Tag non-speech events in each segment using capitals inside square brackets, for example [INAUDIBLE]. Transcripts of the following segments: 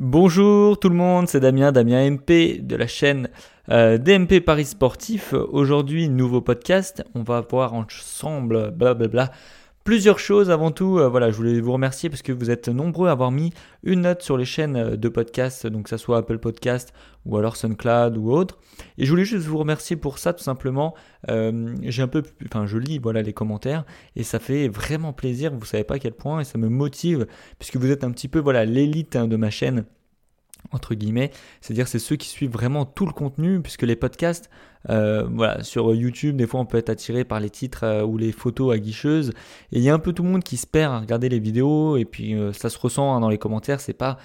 Bonjour tout le monde, c'est Damien, Damien MP de la chaîne euh, DMP Paris Sportif. Aujourd'hui, nouveau podcast. On va voir ensemble, blablabla, Plusieurs choses avant tout, euh, voilà, je voulais vous remercier parce que vous êtes nombreux à avoir mis une note sur les chaînes euh, de podcast, donc que ça soit Apple Podcast ou alors SoundCloud ou autre. Et je voulais juste vous remercier pour ça tout simplement. Euh, j'ai un peu, enfin, je lis voilà les commentaires et ça fait vraiment plaisir. Vous savez pas à quel point et ça me motive puisque vous êtes un petit peu voilà l'élite hein, de ma chaîne entre guillemets, c'est-à-dire c'est ceux qui suivent vraiment tout le contenu, puisque les podcasts, euh, voilà, sur YouTube, des fois on peut être attiré par les titres euh, ou les photos aguicheuses, et il y a un peu tout le monde qui se perd à regarder les vidéos, et puis euh, ça se ressent hein, dans les commentaires, c'est pas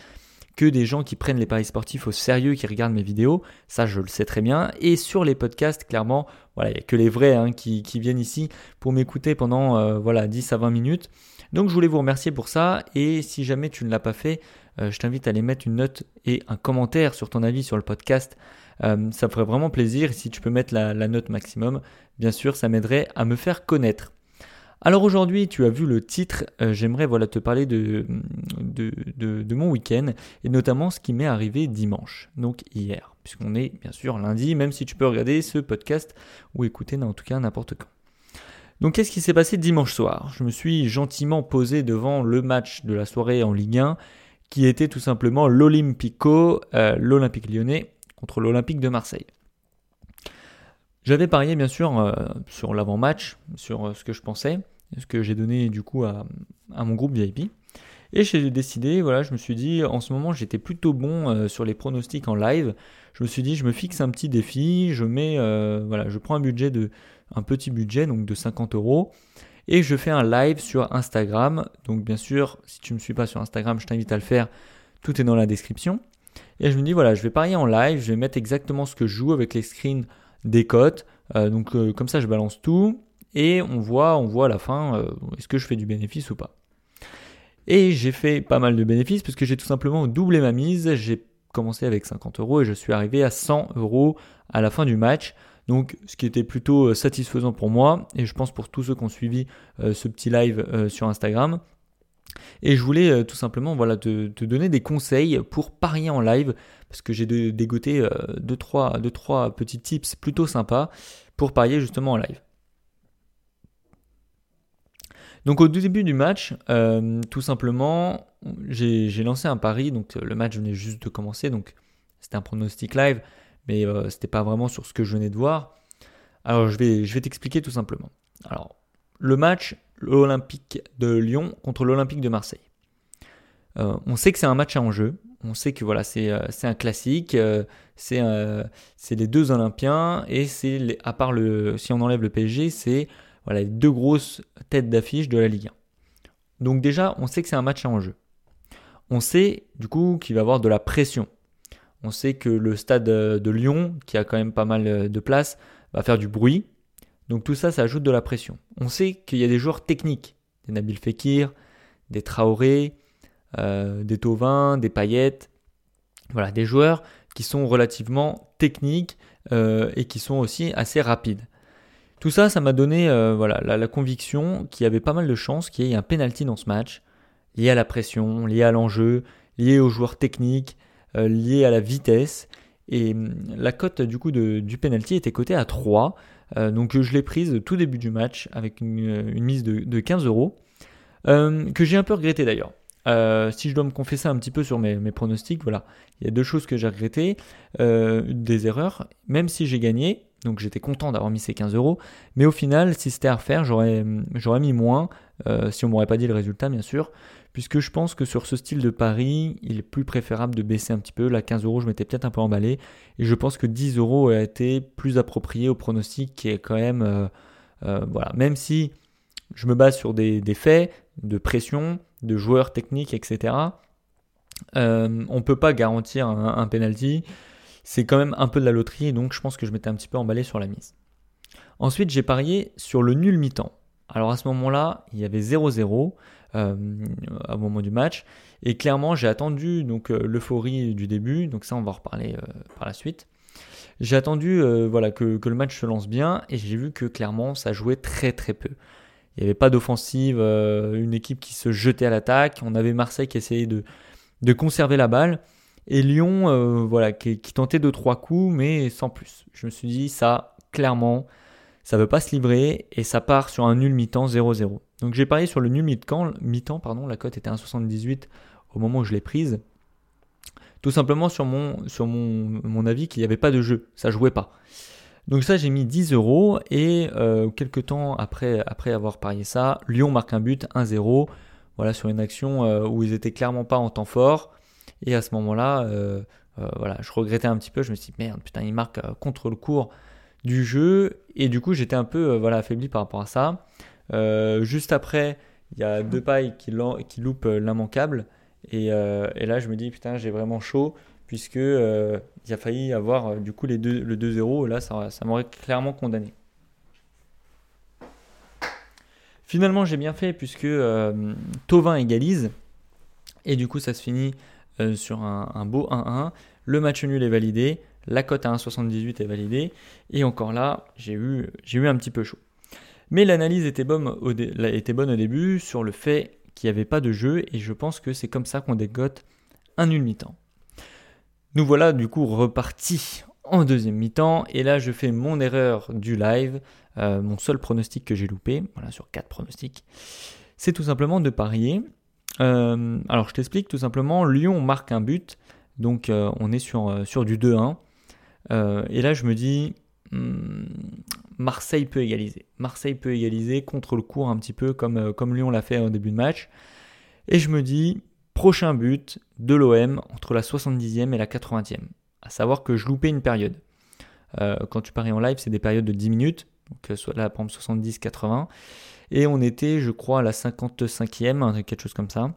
que des gens qui prennent les paris sportifs au sérieux, qui regardent mes vidéos, ça je le sais très bien, et sur les podcasts, clairement, voilà, il n'y a que les vrais hein, qui, qui, viennent ici pour m'écouter pendant voilà, 10 à 20 minutes. Donc je voulais vous remercier pour ça, et si jamais tu ne l'as pas fait, je t'invite à aller mettre une note et un commentaire sur ton avis sur le podcast. Euh, ça ferait vraiment plaisir. Si tu peux mettre la, note maximum, bien sûr, ça m'aiderait à me faire connaître. Alors aujourd'hui, tu as vu le titre, euh, j'aimerais voilà, te parler de, de, mon week-end et notamment ce qui m'est arrivé dimanche, donc hier, puisqu'on est bien sûr lundi, même si tu peux regarder ce podcast ou écouter en tout cas n'importe quand. Donc qu'est-ce qui s'est passé dimanche soir? Je me suis gentiment posé devant le match de la soirée en Ligue 1 qui était tout simplement l'Olympico, euh, l'Olympique lyonnais contre l'Olympique de Marseille. J'avais parié bien sûr euh, sur l'avant-match, sur euh, ce que je pensais, ce que j'ai donné du coup à, mon groupe VIP. Et j'ai décidé, voilà, je me suis dit, en ce moment j'étais plutôt bon sur les pronostics en live. Je me suis dit, je me fixe un petit défi, je mets, voilà, je prends un budget de, un petit budget donc de 50 euros et je fais un live sur Instagram. Donc bien sûr, si tu ne me suis pas sur Instagram, je t'invite à le faire. Tout est dans la description. Et je me dis voilà, je vais parier en live, je vais mettre exactement ce que je joue avec les screens des cotes. Euh, donc euh, comme ça, je balance tout et on voit, on voit à la fin euh, est-ce que je fais du bénéfice ou pas. Et j'ai fait pas mal de bénéfices parce que j'ai tout simplement doublé ma mise. J'ai commencé avec 50 euros et je suis arrivé à 100 euros à la fin du match. Donc ce qui était plutôt satisfaisant pour moi et je pense pour tous ceux qui ont suivi ce petit live sur Instagram. Et je voulais tout simplement voilà, te, donner des conseils pour parier en live parce que j'ai dégoté 2-3 deux, trois, petits tips plutôt sympas pour parier justement en live. Donc au début du match, tout simplement, j'ai lancé un pari. Donc le match venait juste de commencer, donc c'était un pronostic live mais euh, c'était pas vraiment sur ce que je venais de voir. Alors je vais, je vais t'expliquer tout simplement. Alors, le match, l'Olympique de Lyon contre l'Olympique de Marseille. Euh, on sait que c'est un match à enjeu. On sait que voilà, c'est euh, un classique. c'est les deux Olympiens. Et c'est, à part le. Si on enlève le PSG, c'est voilà, les deux grosses têtes d'affiche de la Ligue 1. Donc, déjà, on sait que c'est un match à enjeu. On sait, du coup, qu'il va y avoir de la pression. On sait que le stade euh, de Lyon, qui a quand même pas mal euh, de place, va faire du bruit. Donc tout ça, ça ajoute de la pression. On sait qu'il y a des joueurs techniques, des Nabil Fekir, des Traoré, euh, des Tovin, des Paillettes. Voilà, des joueurs qui sont relativement techniques et qui sont aussi assez rapides. Tout ça, ça m'a donné voilà, la, conviction qu'il y avait pas mal de chances qu'il y ait un penalty dans ce match, lié à la pression, lié à l'enjeu, lié aux joueurs techniques, euh, lié à la vitesse. Et hum, la cote du coup du penalty était cotée à 3. Euh, donc je l'ai prise tout début du match avec une, mise de, 15 euros. Euh, que j'ai un peu regretté d'ailleurs. si je dois me confesser un petit peu sur mes, pronostics, voilà, il y a deux choses que j'ai regrettées, des erreurs, même si j'ai gagné, donc j'étais content d'avoir mis ces 15 euros, mais au final, si c'était à refaire, j'aurais, j'aurais mis moins, si on m'aurait pas dit le résultat bien sûr, puisque je pense que sur ce style de pari, il est plus préférable de baisser un petit peu. Là, 15 euros, je m'étais peut-être un peu emballé, et je pense que 10 euros a été plus approprié au pronostic qui est quand même, euh, euh, voilà, même si je me base sur des, faits de pression, de joueurs techniques, etc. Euh, on ne peut pas garantir un, un penalty. C'est quand même un peu de la loterie, donc je pense que je m'étais un petit peu emballé sur la mise. Ensuite, j'ai parié sur le nul mi-temps. Alors à ce moment-là, il y avait 0-0 euh, au moment du match. Et clairement, j'ai attendu donc euh, l'euphorie du début. Donc ça, on va en reparler euh, par la suite. J'ai attendu voilà, que, que, le match se lance bien et j'ai vu que clairement, ça jouait très très peu. Il n'y avait pas d'offensive, une équipe qui se jetait à l'attaque. On avait Marseille qui essayait de, de conserver la balle. Et Lyon, voilà, qui, qui tentait deux trois coups, mais sans plus. Je me suis dit ça, clairement, ça veut pas se livrer et ça part sur un nul mi-temps 0-0. Donc j'ai parié sur le nul mi-temps, pardon, la cote était 1,78 au moment où je l'ai prise. Tout simplement sur mon, mon avis qu'il n'y avait pas de jeu, ça jouait pas. Donc ça j'ai mis 10 euros et euh, quelques temps après, après avoir parié ça, Lyon marque un but 1-0, voilà sur une action euh, où ils étaient clairement pas en temps fort. Et à ce moment-là, euh, voilà, je regrettais un petit peu, je me suis dit merde, putain, il marque contre le cours du jeu. Et du coup j'étais un peu voilà affaibli par rapport à ça. juste après, il y a deux pailles qui, qui loupent l'immanquable. Et, et, là je me dis putain j'ai vraiment chaud puisque euh, il a failli avoir euh, du coup les deux, le 2-0, là ça, ça m'aurait clairement condamné. Finalement j'ai bien fait puisque euh, Tovin égalise, et du coup ça se finit sur un, beau 1-1, le match nul est validé, la cote à 1,78 est validée, et encore là j'ai eu, un petit peu chaud. Mais l'analyse était bonne, au était bonne au début sur le fait qu'il n'y avait pas de jeu, et je pense que c'est comme ça qu'on dégote un nul mi-temps. Nous voilà du coup repartis en deuxième mi-temps et là je fais mon erreur du live, euh, mon seul pronostic que j'ai loupé, voilà sur quatre pronostics, c'est tout simplement de parier. Euh, alors je t'explique tout simplement, Lyon marque un but, donc euh, on est sur, sur du 2-1 et là je me dis hmm, Marseille peut égaliser, Marseille peut égaliser contre le cours un petit peu comme, comme Lyon l'a fait au début de match et je me dis Prochain but de l'OM entre la 70e et la 80e. À savoir que je loupais une période. Euh, quand tu paries en live, c'est des périodes de 10 minutes. Donc, euh, soit là, par exemple, 70-80. Et on était, je crois, à la 55e, hein, quelque chose comme ça.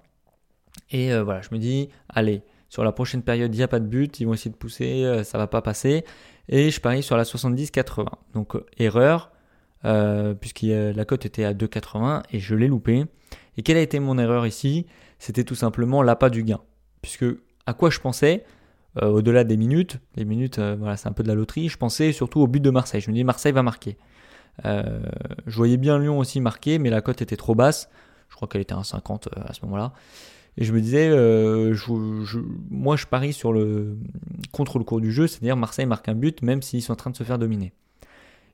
Et euh, voilà, je me dis, allez, sur la prochaine période, il n'y a pas de but, ils vont essayer de pousser, ça va pas passer. Et je parie sur la 70-80. Donc, erreur, puisque la cote était à 2,80 et je l'ai loupé. Et quelle a été mon erreur ici? C'était tout simplement l'appât du gain. Puisque à quoi je pensais? Euh, Au-delà des minutes, les minutes, euh, voilà, c'est un peu de la loterie, je pensais surtout au but de Marseille. Je me dis Marseille va marquer. Euh, je voyais bien Lyon aussi marquer, mais la cote était trop basse. Je crois qu'elle était à 50 à ce moment-là. Et je me disais, moi je parie sur le contre le cours du jeu, c'est-à-dire Marseille marque un but même s'ils sont en train de se faire dominer.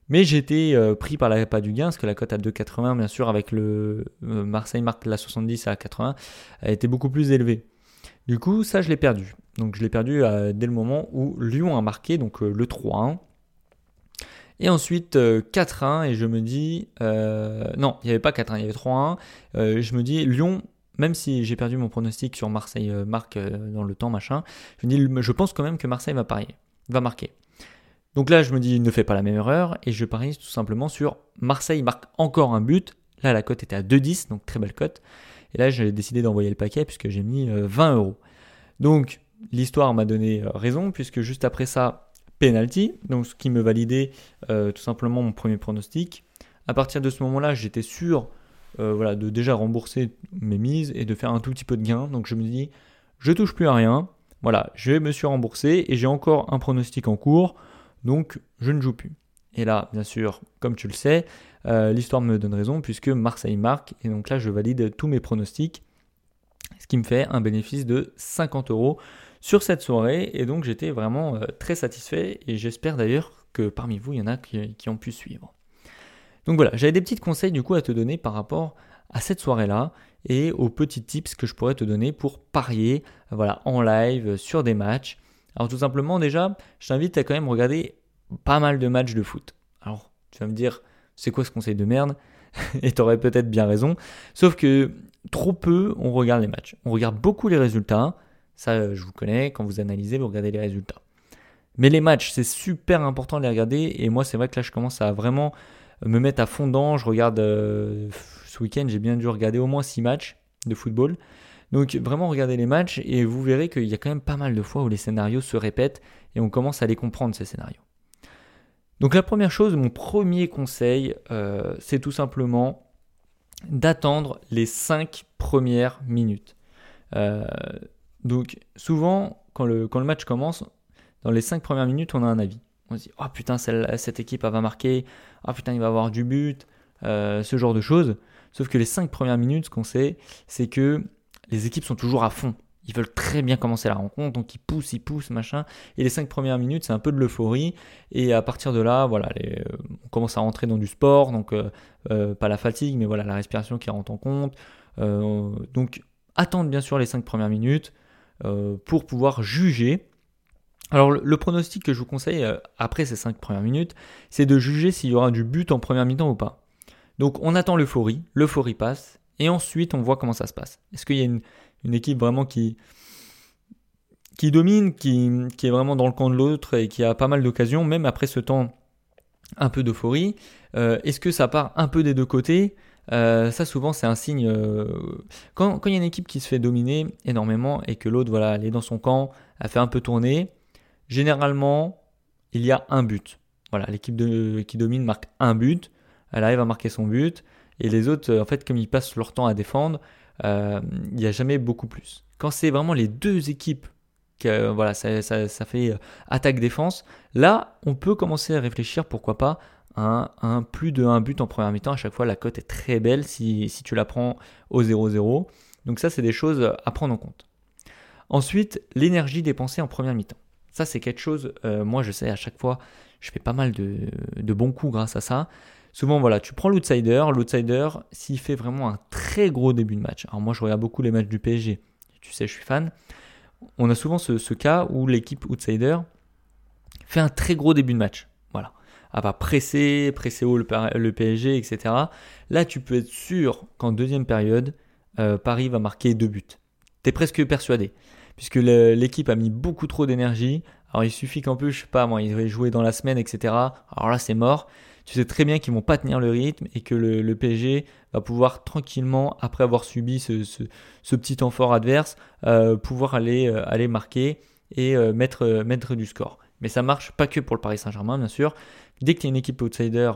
Mais j'étais euh, pris par la pas du gain, parce que la cote à 2,80, bien sûr, avec le euh, Marseille marque la 70 à 80, a été beaucoup plus élevée. Du coup, ça, je l'ai perdu. Donc, je l'ai perdu euh, dès le moment où Lyon a marqué, donc le 3-1. Et ensuite, 4-1, et je me dis. non, il n'y avait pas 4-1, il y avait 3-1. je me dis, Lyon, même si j'ai perdu mon pronostic sur Marseille marque dans le temps, machin, je pense quand même que Marseille va parier, marquer. Donc là, je me dis, ne fais pas la même erreur, et je parie tout simplement sur Marseille marque encore un but. Là, la cote était à 2,10, donc très belle cote. Et là, j'ai décidé d'envoyer le paquet puisque j'ai mis 20 euh, euros. Donc, l'histoire m'a donné euh, raison, puisque juste après ça, penalty, donc ce qui me validait euh, tout simplement mon premier pronostic. À partir de ce moment-là, j'étais sûr voilà, de déjà rembourser mes mises et de faire un tout petit peu de gain. Donc je me dis, je touche plus à rien. Voilà, je me suis remboursé et j'ai encore un pronostic en cours. Donc je ne joue plus. Et là, bien sûr, comme tu le sais, euh, l'histoire me donne raison puisque Marseille marque. Et donc là, je valide tous mes pronostics. Ce qui me fait un bénéfice de 50 euros sur cette soirée. Et donc j'étais vraiment euh, très satisfait. Et j'espère d'ailleurs que parmi vous, il y en a qui, ont pu suivre. Donc voilà, j'avais des petits conseils du coup à te donner par rapport à cette soirée-là et aux petits tips que je pourrais te donner pour parier voilà, en live sur des matchs. Alors tout simplement déjà, je t'invite à quand même regarder pas mal de matchs de foot. Alors tu vas me dire, c'est quoi ce conseil de merde [LAUGHS] Et tu aurais peut-être bien raison. Sauf que trop peu on regarde les matchs. On regarde beaucoup les résultats. Ça, je vous connais, quand vous analysez, vous regardez les résultats. Mais les matchs, c'est super important de les regarder. Et moi, c'est vrai que là, je commence à vraiment me mettre à fond dedans. Je regarde, euh, ce week-end, j'ai bien dû regarder au moins 6 matchs de football. Donc vraiment regardez les matchs et vous verrez qu'il y a quand même pas mal de fois où les scénarios se répètent et on commence à les comprendre ces scénarios. Donc la première chose, mon premier conseil, euh, c'est tout simplement d'attendre les 5 premières minutes. Euh, donc souvent, quand le, quand le match commence, dans les 5 premières minutes, on a un avis. On se dit, oh putain, cette équipe va marquer, oh putain, il va avoir du but, euh, ce genre de choses. Sauf que les 5 premières minutes, ce qu'on sait, c'est que les équipes sont toujours à fond. ils veulent très bien commencer la rencontre, donc ils poussent, ils poussent, machin. Et les cinq premières minutes, c'est un peu de l'euphorie. Et à partir de là, voilà, euh, on commence à rentrer dans du sport, donc pas la fatigue, mais voilà, la respiration qui rentre en compte. donc attendre bien sûr les cinq premières minutes pour pouvoir juger alors le, pronostic que je vous conseille euh, après ces 5 premières minutes, c'est de juger s'il y aura du but en première mi-temps ou pas. Donc on attend l'euphorie, l'euphorie passe, et ensuite on voit comment ça se passe. Est-ce qu'il y a une, équipe vraiment qui, qui domine, qui, est vraiment dans le camp de l'autre et qui a pas mal d'occasions, même après ce temps un peu d'euphorie euh, Est-ce que ça part un peu des deux côtés? Euh, ça souvent c'est un signe quand, il y a une équipe qui se fait dominer énormément et que l'autre voilà elle est dans son camp, a fait un peu tourner, généralement, il y a un but. Voilà, l'équipe qui domine marque un but, elle arrive à marquer son but, et les autres, en fait, comme ils passent leur temps à défendre, euh, il n'y a jamais beaucoup plus. Quand c'est vraiment les deux équipes, que, voilà, ça, fait euh, attaque-défense, là, on peut commencer à réfléchir, pourquoi pas, à un, plus de un but en première mi-temps. À chaque fois, la cote est très belle si, si tu la prends au 0-0. Donc ça, c'est des choses à prendre en compte. Ensuite, l'énergie dépensée en première mi-temps. Ça, c'est quelque chose, euh, moi je sais à chaque fois, je fais pas mal de, bons coups grâce à ça. Souvent, voilà, tu prends l'outsider. L'outsider, s'il fait vraiment un très gros début de match. Alors, moi, je regarde beaucoup les matchs du PSG. Tu sais, je suis fan. On a souvent ce, cas où l'équipe outsider fait un très gros début de match. Voilà. Elle va presser, presser haut le, PSG, etc. Là, tu peux être sûr qu'en deuxième période, euh, Paris va marquer deux buts. Tu es presque persuadé puisque l'équipe a mis beaucoup trop d'énergie. Alors il suffit qu'en plus, je sais pas, moi, ils avaient joué dans la semaine, etc. Alors là, c'est mort. Tu sais très bien qu'ils vont pas tenir le rythme et que le, PSG va pouvoir tranquillement, après avoir subi ce, petit temps adverse, euh, pouvoir aller, euh, aller marquer et euh, mettre, mettre du score. Mais ça marche pas que pour le Paris Saint-Germain, bien sûr. Dès qu'il y a une équipe outsider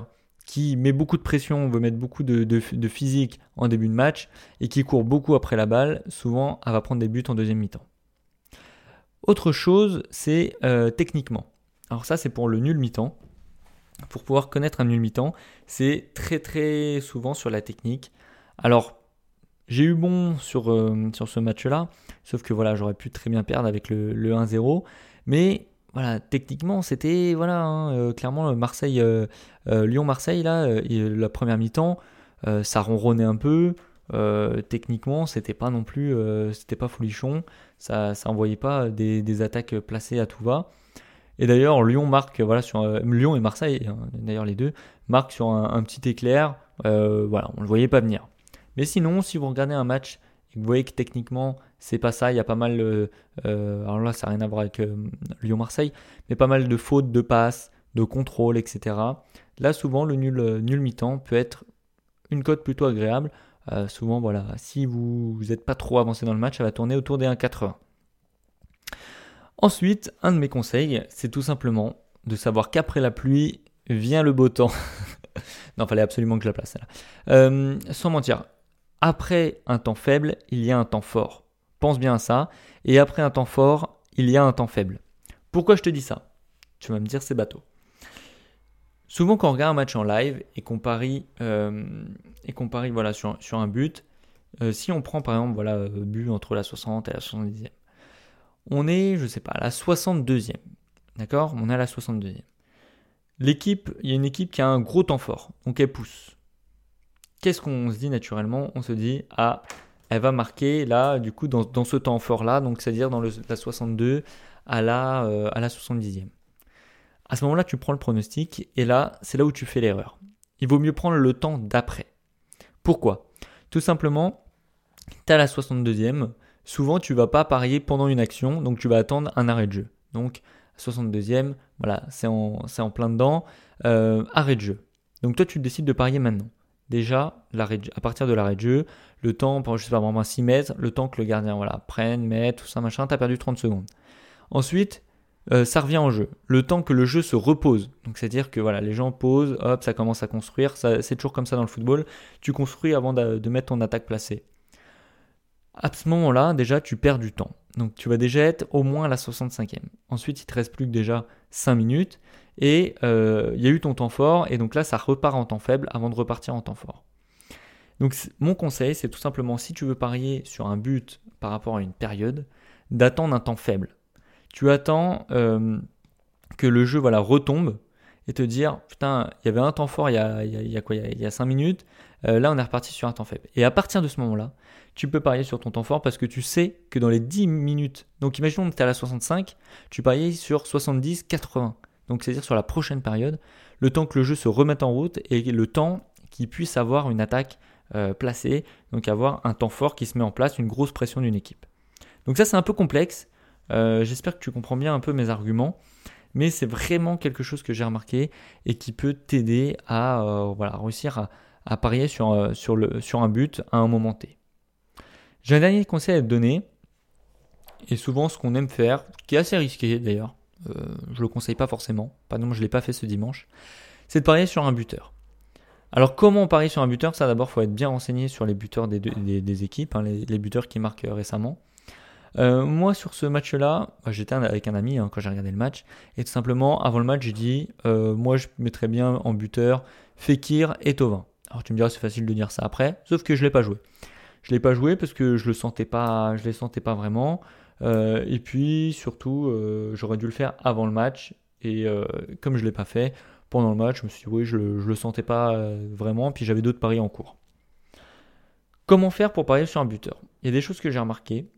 qui met beaucoup de pression, veut mettre beaucoup de, de, physique en début de match et qui court beaucoup après la balle, souvent elle va prendre des buts en deuxième mi-temps. Autre chose, c'est euh, techniquement. Alors ça, c'est pour le nul mi-temps. Pour pouvoir connaître un nul mi-temps, c'est très très souvent sur la technique. Alors, j'ai eu bon sur, euh, sur ce match-là, sauf que voilà, j'aurais pu très bien perdre avec le, 1-0. Mais voilà, techniquement, c'était voilà, hein, euh, clairement Marseille, Lyon-Marseille là, la première mi-temps, ça ronronnait un peu. Techniquement, c'était pas non plus, c'était pas folichon ça n'envoyait pas des, attaques placées à tout va. Et d'ailleurs, Lyon marque, voilà, sur euh, Lyon et Marseille, hein, d'ailleurs les deux, marquent sur un, petit éclair. Euh, voilà, on ne le voyait pas venir. Mais sinon, si vous regardez un match vous voyez que techniquement, c'est pas ça, il y a pas mal, euh, alors là, ça n'a rien à voir avec Lyon-Marseille, mais pas mal de fautes de passes, de contrôle, etc. Là, souvent, le nul, nul mi-temps peut être une cote plutôt agréable. Euh, souvent, voilà, si vous n'êtes pas trop avancé dans le match, ça va tourner autour des 1,80. Ensuite, un de mes conseils, c'est tout simplement de savoir qu'après la pluie vient le beau temps. [LAUGHS] non, fallait absolument que je la place là. Euh, sans mentir, après un temps faible, il y a un temps fort. Pense bien à ça. Et après un temps fort, il y a un temps faible. Pourquoi je te dis ça? Tu vas me dire c'est bateau. Souvent, quand on regarde un match en live et qu'on parie, euh, sur, un but, euh, si on prend par exemple voilà, euh, but entre la 60 et la 70e, on est, je sais pas, à la 62e. D'accord? On est à la 62e. L'équipe, il y a une équipe qui a un gros temps fort, donc elle pousse. Qu'est-ce qu'on se dit naturellement? On se dit, ah, elle va marquer là, du coup, dans, ce temps fort-là, donc c'est-à-dire dans la 62 à la, à la 70e. À ce moment-là, tu prends le pronostic et là, c'est là où tu fais l'erreur. Il vaut mieux prendre le temps d'après. Pourquoi? Tout simplement, tu as la 62e. Souvent, tu vas pas parier pendant une action, donc tu vas attendre un arrêt de jeu. Donc, 62e, voilà, c'est en, plein dedans. Euh, arrêt de jeu. Donc, toi, tu décides de parier maintenant. Déjà, à partir de l'arrêt de jeu, le temps, je sais pas, vraiment 6 mètres, le temps que le gardien voilà, prenne, mette, tout ça, machin, tu as perdu 30 secondes. Ensuite, euh, ça revient en jeu. Le temps que le jeu se repose. Donc c'est-à-dire que voilà, les gens posent, hop, ça commence à construire. c'est toujours comme ça dans le football. Tu construis avant de, mettre ton attaque placée. À ce moment-là, déjà, tu perds du temps. Donc tu vas déjà être au moins à la 65e. Ensuite, il te reste plus que déjà 5 minutes. Et euh, il y a eu ton temps fort. Et donc là, ça repart en temps faible avant de repartir en temps fort. Donc mon conseil, c'est tout simplement, si tu veux parier sur un but par rapport à une période, d'attendre un temps faible. Tu attends euh, que le jeu voilà, retombe et te dire putain, il y avait un temps fort il y a, y a, quoi Il y a 5 minutes, euh, là on est reparti sur un temps faible. Et à partir de ce moment-là, tu peux parier sur ton temps fort parce que tu sais que dans les 10 minutes, donc imaginons que tu es à la 65, tu paries sur 70, 80. Donc c'est-à-dire sur la prochaine période, le temps que le jeu se remette en route et le temps qu'il puisse avoir une attaque euh, placée, donc avoir un temps fort qui se met en place, une grosse pression d'une équipe. Donc ça c'est un peu complexe, euh, j'espère que tu comprends bien un peu mes arguments, mais c'est vraiment quelque chose que j'ai remarqué et qui peut t'aider à euh, réussir à, parier sur, sur, le, sur un but à un moment T. J'ai un dernier conseil à te donner, et souvent ce qu'on aime faire, qui est assez risqué d'ailleurs, je ne le conseille pas forcément, par exemple je ne l'ai pas fait ce dimanche, c'est de parier sur un buteur. Alors comment on parie sur un buteur? Ça d'abord, il faut être bien renseigné sur les buteurs des, des, équipes, hein, les, buteurs qui marquent récemment. Euh, moi, sur ce match-là, bah, j'étais avec un ami hein, quand j'ai regardé le match, et tout simplement, avant le match, j'ai dit, euh, moi, je mettrais bien en buteur Fekir et Tovin. Alors tu me diras, c'est facile de dire ça après, sauf que je l'ai pas joué. Je l'ai pas joué parce que je le sentais pas, je les sentais pas vraiment. Euh, et puis surtout, j'aurais dû le faire avant le match, et comme je l'ai pas fait, pendant le match, je me suis dit, oui, je ne le sentais pas vraiment, puis j'avais d'autres paris en cours. Comment faire pour parier sur un buteur? Il y a des choses que j'ai remarquées.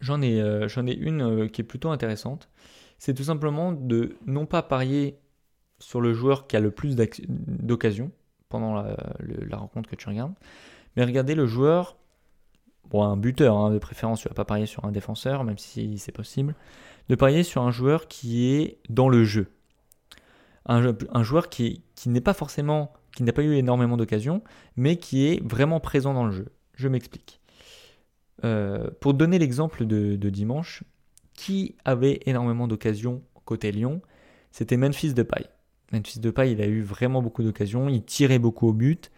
J'en ai, euh, ai une euh, qui est plutôt intéressante. C'est tout simplement de non pas parier sur le joueur qui a le plus d'occasions pendant la, rencontre que tu regardes, mais regarder le joueur, bon, un buteur hein, de préférence, tu ne vas pas parier sur un défenseur, même si c'est possible, de parier sur un joueur qui est dans le jeu un, joueur qui, n'est pas forcément, qui n'a pas eu énormément d'occasions, mais qui est vraiment présent dans le jeu. Je m'explique. Euh, pour donner l'exemple de, dimanche, qui avait énormément d'occasions côté Lyon? C'était Memphis Depay. Memphis Depay, il a eu vraiment beaucoup d'occasions, il tirait beaucoup au but,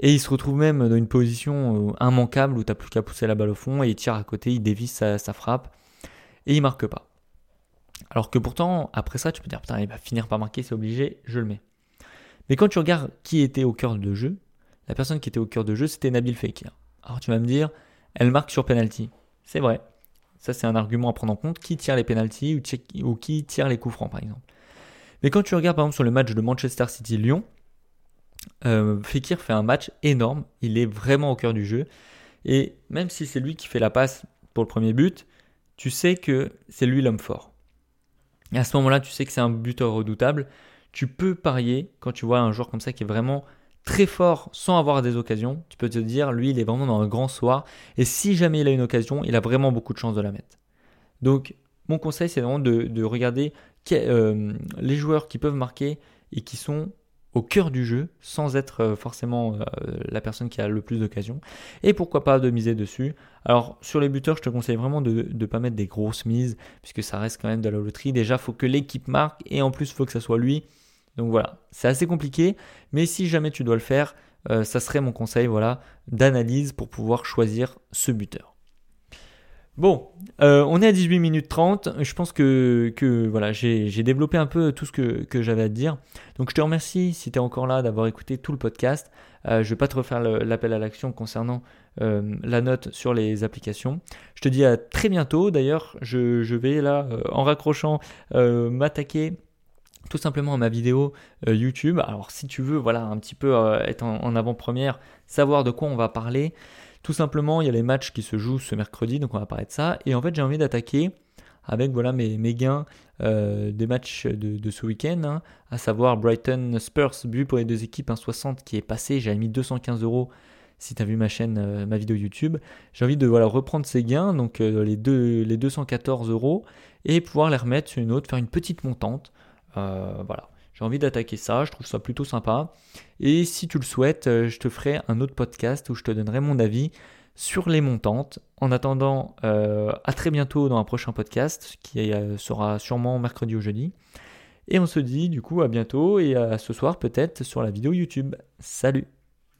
et il se retrouve même dans une position euh, immanquable où tu n'as plus qu'à pousser la balle au fond, et il tire à côté, il dévisse sa, frappe, et il marque pas. Alors que pourtant, après ça, tu peux dire, putain, il va finir par marquer, c'est obligé, je le mets. Mais quand tu regardes qui était au cœur de jeu, la personne qui était au cœur de jeu, c'était Nabil Fekir. Alors tu vas me dire, elle marque sur penalty. C'est vrai. Ça, c'est un argument à prendre en compte. Qui tire les penalties ou, qui tire les coups francs, par exemple. Mais quand tu regardes, par exemple, sur le match de Manchester City-Lyon, euh, Fekir fait un match énorme. Il est vraiment au cœur du jeu. Et même si c'est lui qui fait la passe pour le premier but, tu sais que c'est lui l'homme fort. Et à ce moment-là, tu sais que c'est un buteur redoutable. Tu peux parier quand tu vois un joueur comme ça qui est vraiment très fort sans avoir des occasions. Tu peux te dire, lui, il est vraiment dans un grand soir. Et si jamais il a une occasion, il a vraiment beaucoup de chances de la mettre. Donc, mon conseil, c'est vraiment de, regarder euh, les joueurs qui peuvent marquer et qui sont au cœur du jeu sans être euh, forcément euh, la personne qui a le plus d'occasions. Et pourquoi pas de miser dessus. Alors sur les buteurs, je te conseille vraiment de ne pas mettre des grosses mises puisque ça reste quand même de la loterie. Déjà, il faut que l'équipe marque et en plus, il faut que ça soit lui. Donc voilà, c'est assez compliqué, mais si jamais tu dois le faire, euh, ça serait mon conseil voilà, d'analyse pour pouvoir choisir ce buteur. Bon, euh, on est à 18 minutes 30. Je pense que, voilà, j'ai développé un peu tout ce que, j'avais à te dire. Donc je te remercie si tu es encore là d'avoir écouté tout le podcast. Euh, je ne vais pas te refaire l'appel à l'action concernant la note sur les applications. Je te dis à très bientôt. D'ailleurs, je, vais là, en raccrochant, m'attaquer tout simplement ma vidéo YouTube. Alors si tu veux, voilà, un petit peu être en, avant-première, savoir de quoi on va parler. Tout simplement, il y a les matchs qui se jouent ce mercredi, donc on va parler de ça. Et en fait, j'ai envie d'attaquer avec voilà mes, gains euh, des matchs de, ce week-end, hein, à savoir Brighton Spurs, but pour les deux équipes, 1,60 qui est passé. J'ai mis 215 euros si tu as vu ma chaîne, euh, ma vidéo YouTube. J'ai envie de voilà, reprendre ces gains, donc euh, les, deux, les 214 euros, et pouvoir les remettre sur une autre, faire une petite montante. Voilà. J'ai envie d'attaquer ça, je trouve ça plutôt sympa. Et si tu le souhaites, euh, je te ferai un autre podcast où je te donnerai mon avis sur les montantes. En attendant, euh, à très bientôt dans un prochain podcast qui euh, sera sûrement mercredi ou jeudi. Et on se dit du coup à bientôt et à ce soir peut-être sur la vidéo YouTube. Salut